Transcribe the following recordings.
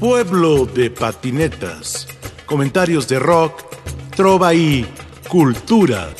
Pueblo de patinetas. Comentarios de rock, trova y cultura.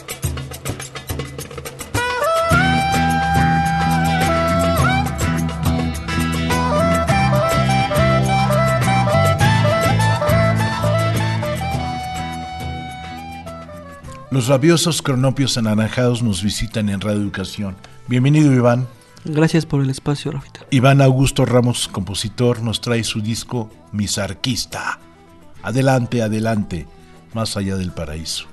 Los rabiosos cronopios anaranjados nos visitan en Radio Educación. Bienvenido, Iván. Gracias por el espacio, Rafita. Iván Augusto Ramos, compositor, nos trae su disco Misarquista. Adelante, adelante, más allá del paraíso.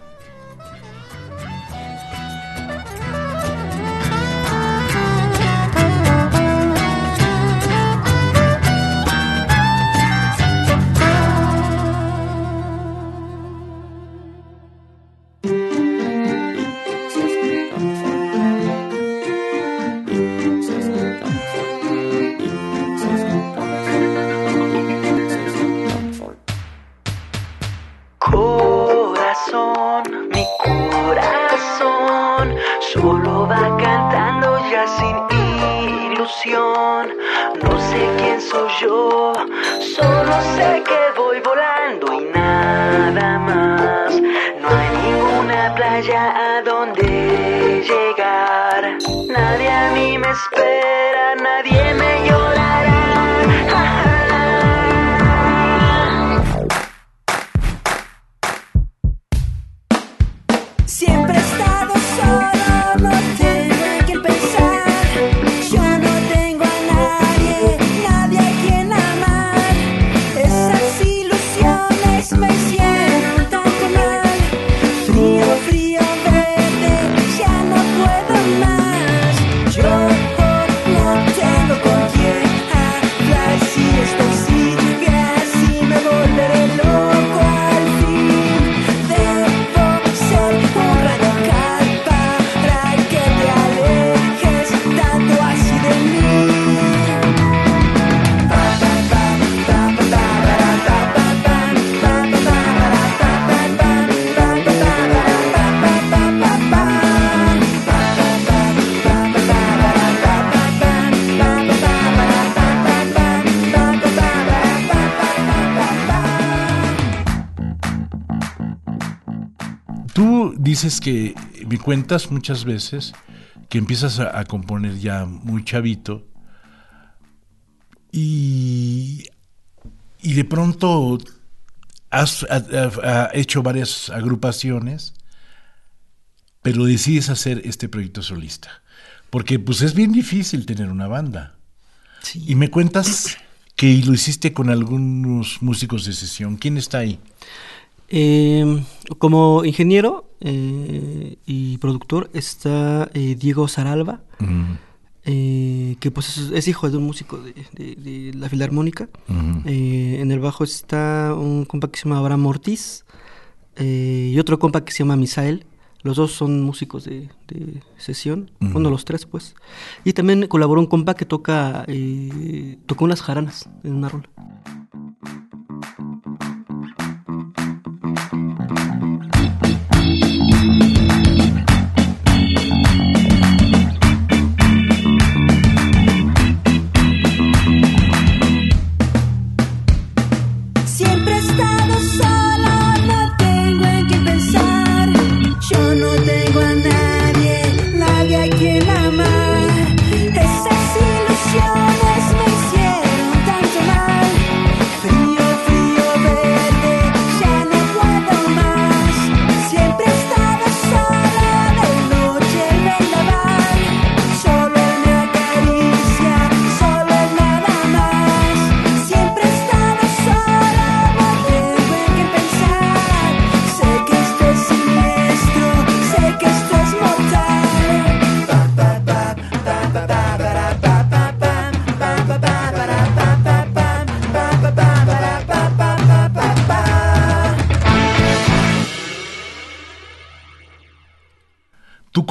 Dices que me cuentas muchas veces que empiezas a, componer ya muy chavito y, y de pronto has hecho varias agrupaciones, pero decides hacer este proyecto solista. Porque pues es bien difícil tener una banda. Y me cuentas que lo hiciste con algunos músicos de sesión. ¿Quién está ahí? Eh, como ingeniero eh, y productor está eh, Diego Saralba, eh, que pues es, hijo de un músico de, la Filarmónica. en el bajo está un compa que se llama Abraham Ortiz y otro compa que se llama Misael. Los dos son músicos de, sesión, uno de los tres pues. Y también colaboró un compa que toca, tocó unas jaranas en una rola.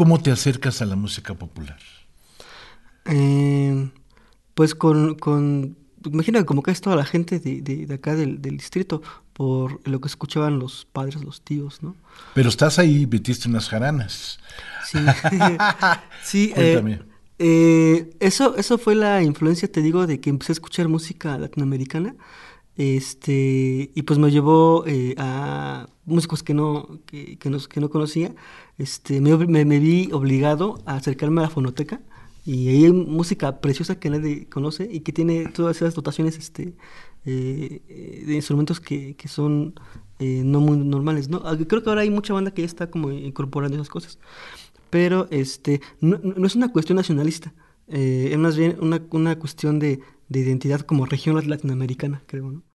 Cómo te acercas a la música popular? Eh, pues con, con imagina como que es toda la gente de, acá del, distrito por lo que escuchaban los padres, los tíos, ¿no? Pero estás ahí, metiste unas jaranas. Sí, sí. Eh, eh, eso, eso fue la influencia, te digo, de que empecé a escuchar música latinoamericana. Este, y pues me llevó eh, a músicos que no, que, que, no, que no conocía. Este, me, vi obligado a acercarme a la fonoteca y ahí hay música preciosa que nadie conoce y que tiene todas esas dotaciones este, eh, de instrumentos que, son eh, no muy normales. ¿no? Ah, creo que ahora hay mucha banda que ya está como incorporando esas cosas. Pero este, no, no es una cuestión nacionalista, eh, es más bien una, una cuestión de, de identidad como región latinoamericana, creo, ¿no?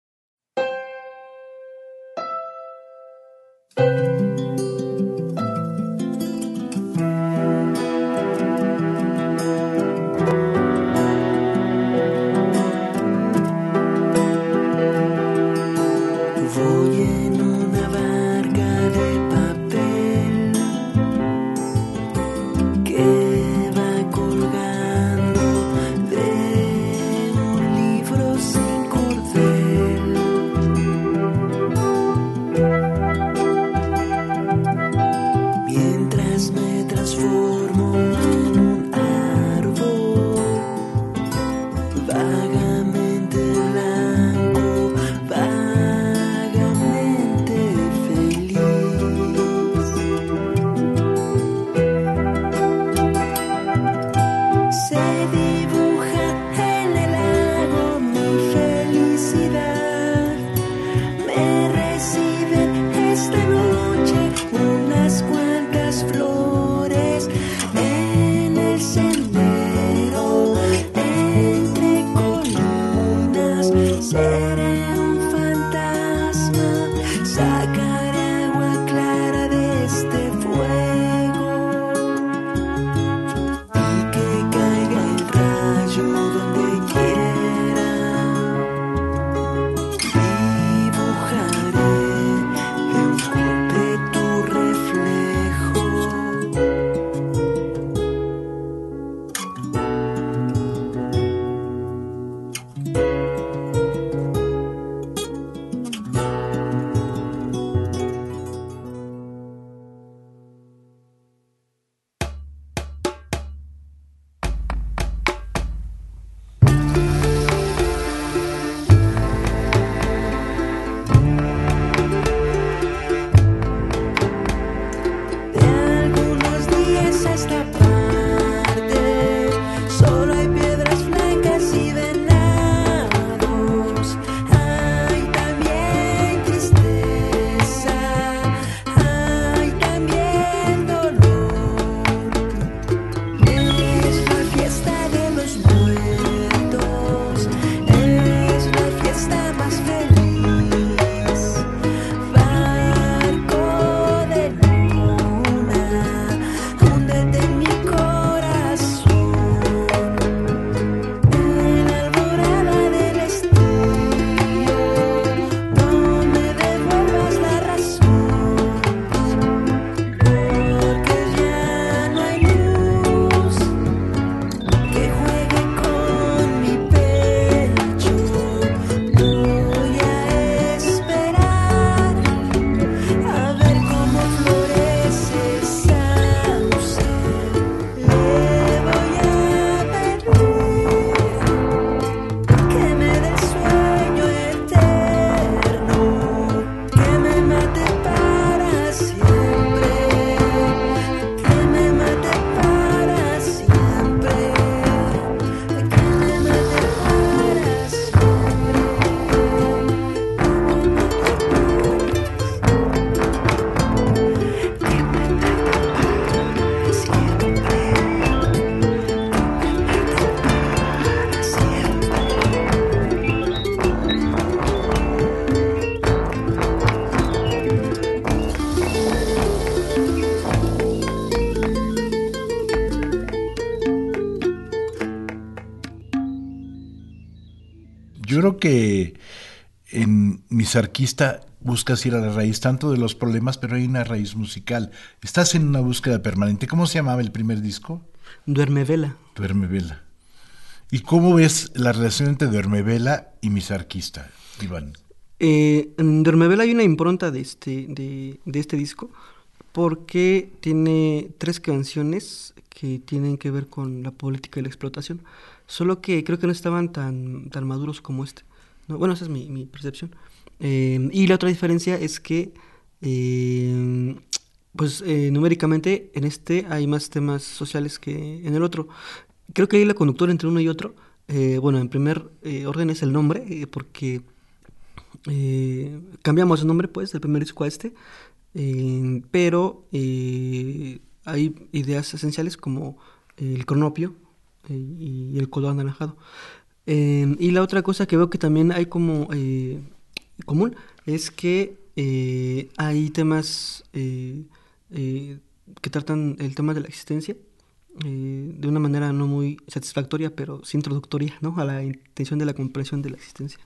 En Misarquista buscas ir a la raíz tanto de los problemas, pero hay una raíz musical. Estás en una búsqueda permanente. ¿Cómo se llamaba el primer disco? Duerme Vela. Duerme Vela. ¿Y cómo ves la relación entre Duerme Vela y Misarquista, Iván? Eh, en Duerme Vela hay una impronta de este, de, de este disco porque tiene tres canciones que tienen que ver con la política y la explotación, solo que creo que no estaban tan, tan maduros como este. ¿no? Bueno, esa es mi, mi percepción. Eh, y la otra diferencia es que, eh, pues eh, numéricamente en este hay más temas sociales que en el otro. Creo que hay la conductora entre uno y otro. eh, bueno, en primer eh, orden es el nombre, porque cambiamos el nombre, pues, del primer disco a este. eh, pero hay ideas esenciales como el cronopio y el color anaranjado. Y la otra cosa que veo que también hay como común es que eh, hay temas eh, eh, que tratan el tema de la existencia de una manera no muy satisfactoria, pero sí introductoria, ¿no? A la intención de la comprensión de la existencia,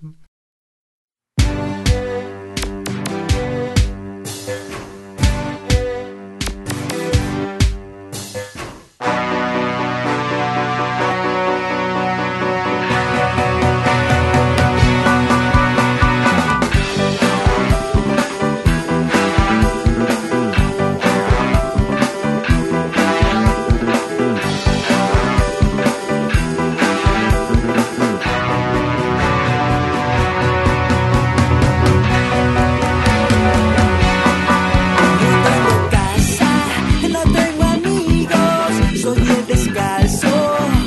el descalzo,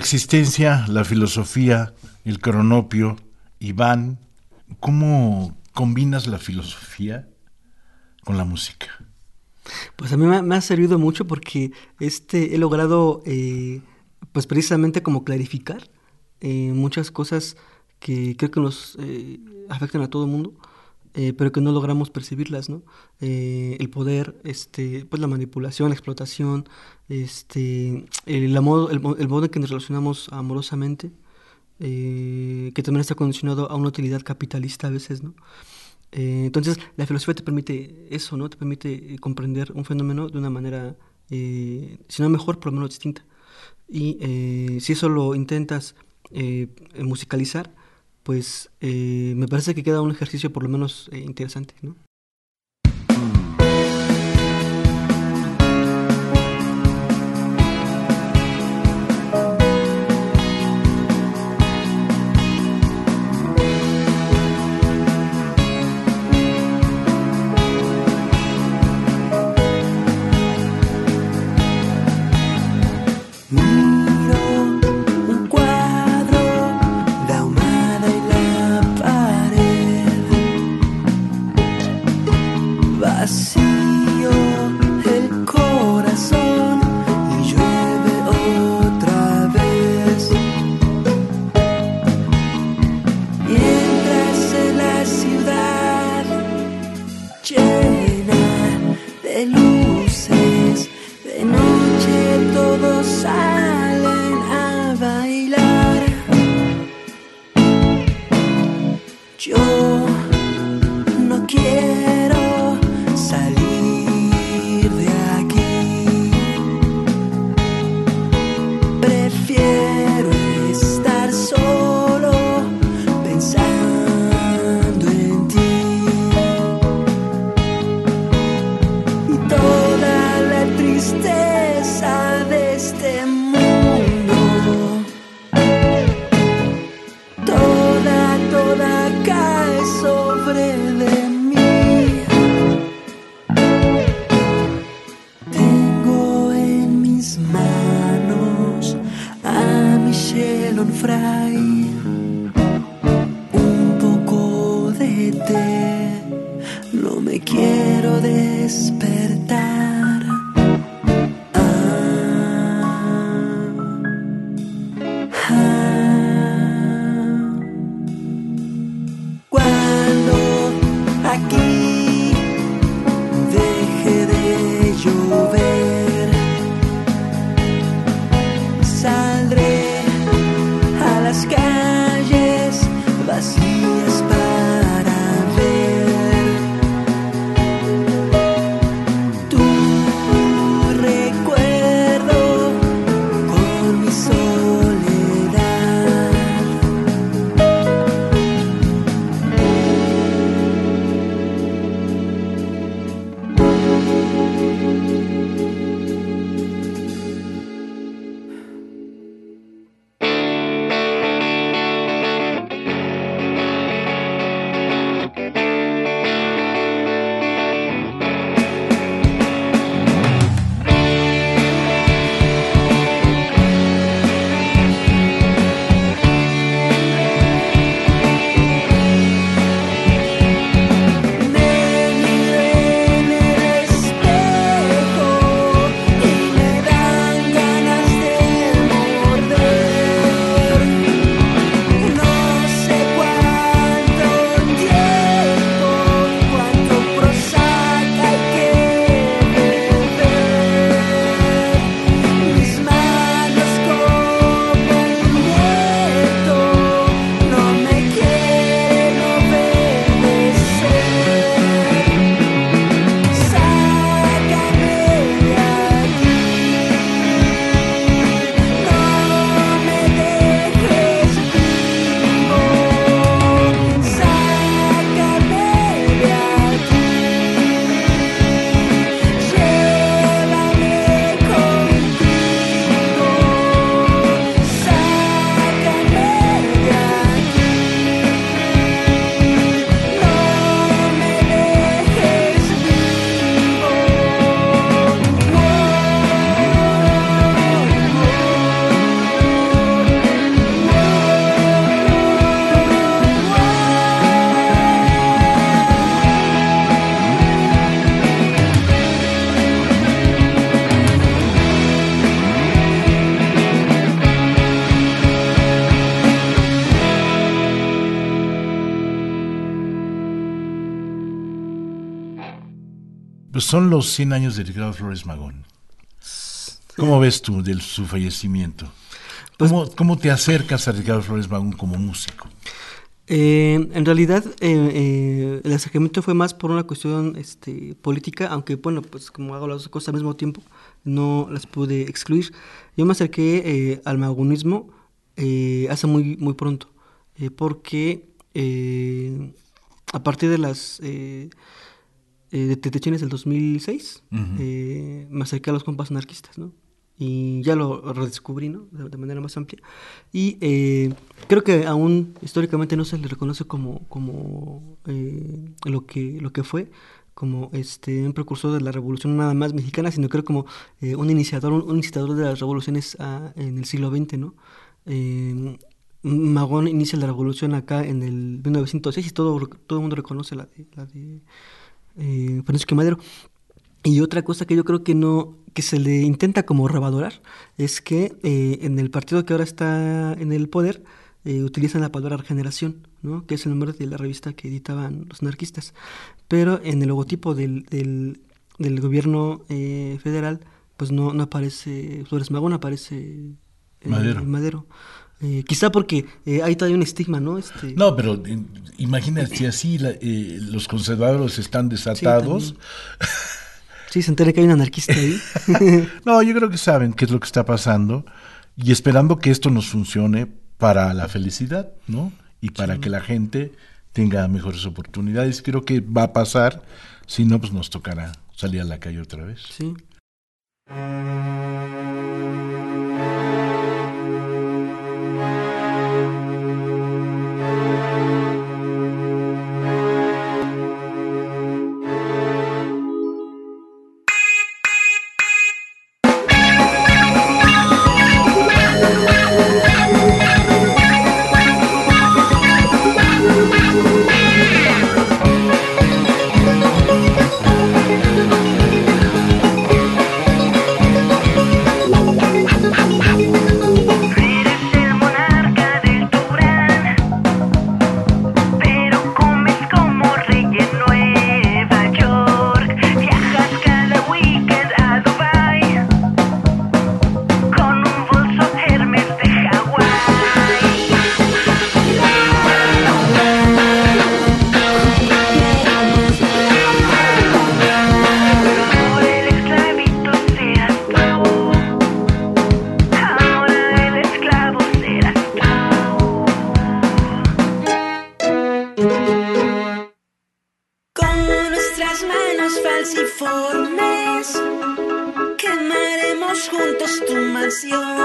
existencia, la filosofía, el cronopio, Iván, ¿cómo combinas la filosofía con la música? Pues a mí me, ha- servido mucho porque este he logrado, eh, pues precisamente como clarificar eh, muchas cosas que creo que nos eh, afectan a todo el mundo, eh, pero que no logramos percibirlas, ¿no? Eh, el poder, este, pues la manipulación, la explotación, este, el, amor, el, el modo en que nos relacionamos amorosamente, eh, que también está condicionado a una utilidad capitalista a veces, ¿no? Eh, entonces, la filosofía te permite eso, ¿no? Te permite eh, comprender un fenómeno de una manera, eh, si no mejor, por lo menos distinta. Y si eso lo intentas musicalizar, pues eh, me parece que queda un ejercicio por lo menos eh, interesante, ¿no? Son los 100 años de Ricardo Flores Magón. ¿Cómo ves tú de su fallecimiento? Pues- ¿Cómo, cómo te acercas a Ricardo Flores Magón como músico? Eh, en realidad, eh, eh, el acercamiento fue más por una cuestión este, política, aunque bueno, pues como hago las dos cosas al mismo tiempo, no las pude excluir. Yo me acerqué al magonismo hace muy, muy pronto, porque a partir de las eh, eh, detenciones del 2006, Ujú. eh, me acerqué a los compas anarquistas, ¿no? Y ya lo redescubrí, ¿no? De, de manera más amplia. Y eh, creo que aún históricamente no se le reconoce como, como eh, lo, que, lo que fue, como este, un precursor de la revolución nada más mexicana, sino creo como eh, un iniciador, un, un incitador de las revoluciones ah, en el siglo XX, ¿no? Eh, Magón inicia la revolución acá en el 1906 y todo, todo el mundo reconoce la de, la de eh, Francisco Madero. Y otra cosa que yo creo que no, que se le intenta como revadorar, es que eh, en el partido que ahora está en el poder, eh, utilizan la palabra regeneración, ¿no? que es el nombre de la revista que editaban los anarquistas. Pero en el logotipo del, del, del gobierno eh, federal, pues no, no aparece Flores Magón, aparece eh, Madero. Madero. Eh, quizá porque eh, hay todavía un estigma, ¿no? Este, No, pero in- Imagínate, si así la- eh, los conservadores están desatados. Sí, se entera que hay un anarquista ahí. no, yo creo que saben qué es lo que está pasando y esperando que esto nos funcione para la felicidad, ¿no? Y para que la gente tenga mejores oportunidades. Creo que va a pasar, si no, pues nos tocará salir a la calle otra vez. sí. you.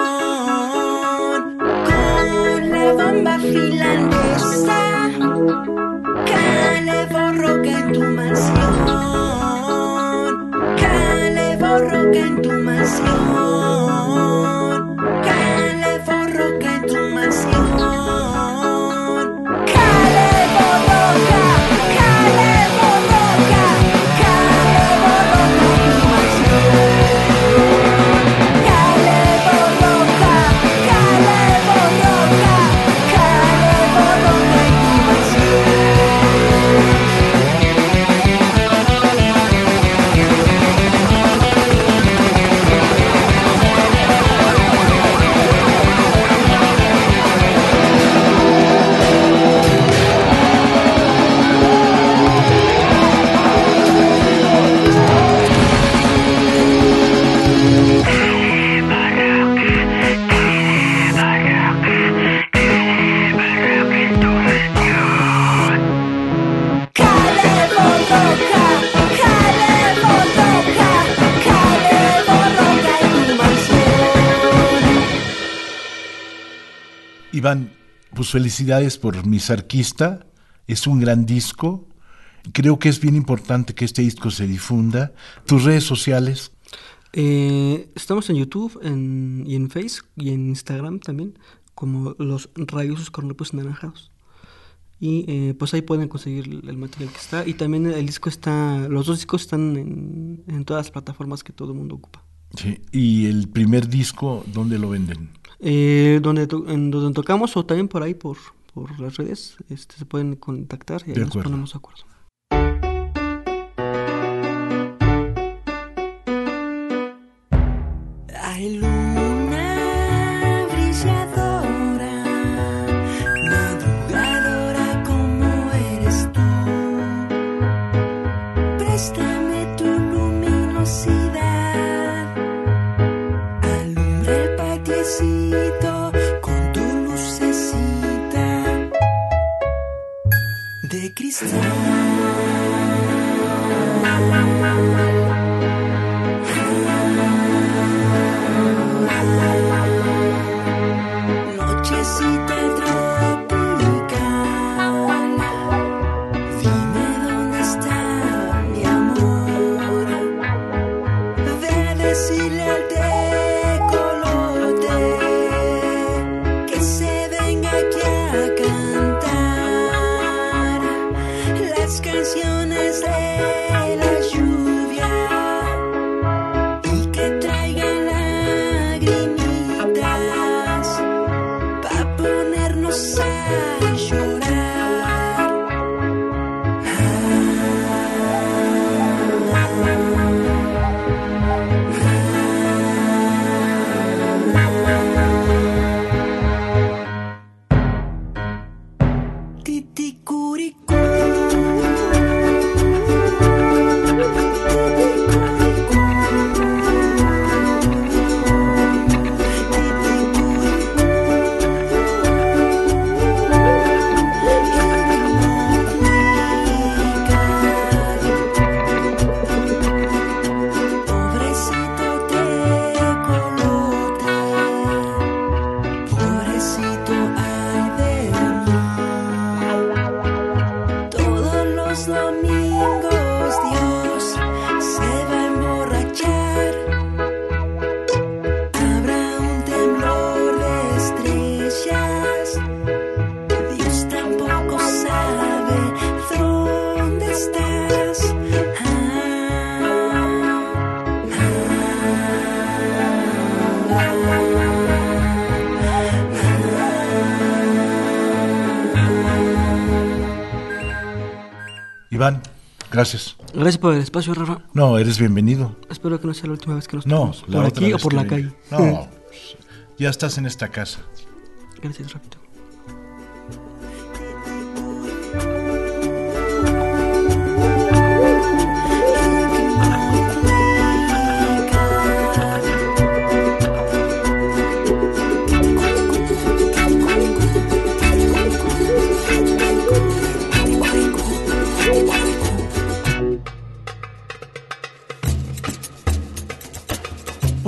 Pues felicidades por Misarquista. Es un gran disco. Creo que es bien importante que este disco se difunda. Tus redes sociales, Eh, estamos en YouTube en- y en Face y en Instagram también, como los rabiosos cornopos anaranjados. Y eh, pues ahí pueden conseguir el el material que está. Y también el disco está, los dos discos están en, en todas las plataformas que todo el mundo ocupa. sí, y el primer disco, ¿dónde lo venden? Eh, donde, to- en donde tocamos o también por ahí por, por las redes este, se pueden contactar y ahí nos ponemos de acuerdo. De cristal. Gracias. Gracias por el espacio, Rafa. No, eres bienvenido. Espero que no sea la última vez que nos No, ¿Por aquí o por la calle? No, ya estás en esta casa. Gracias, Rafito.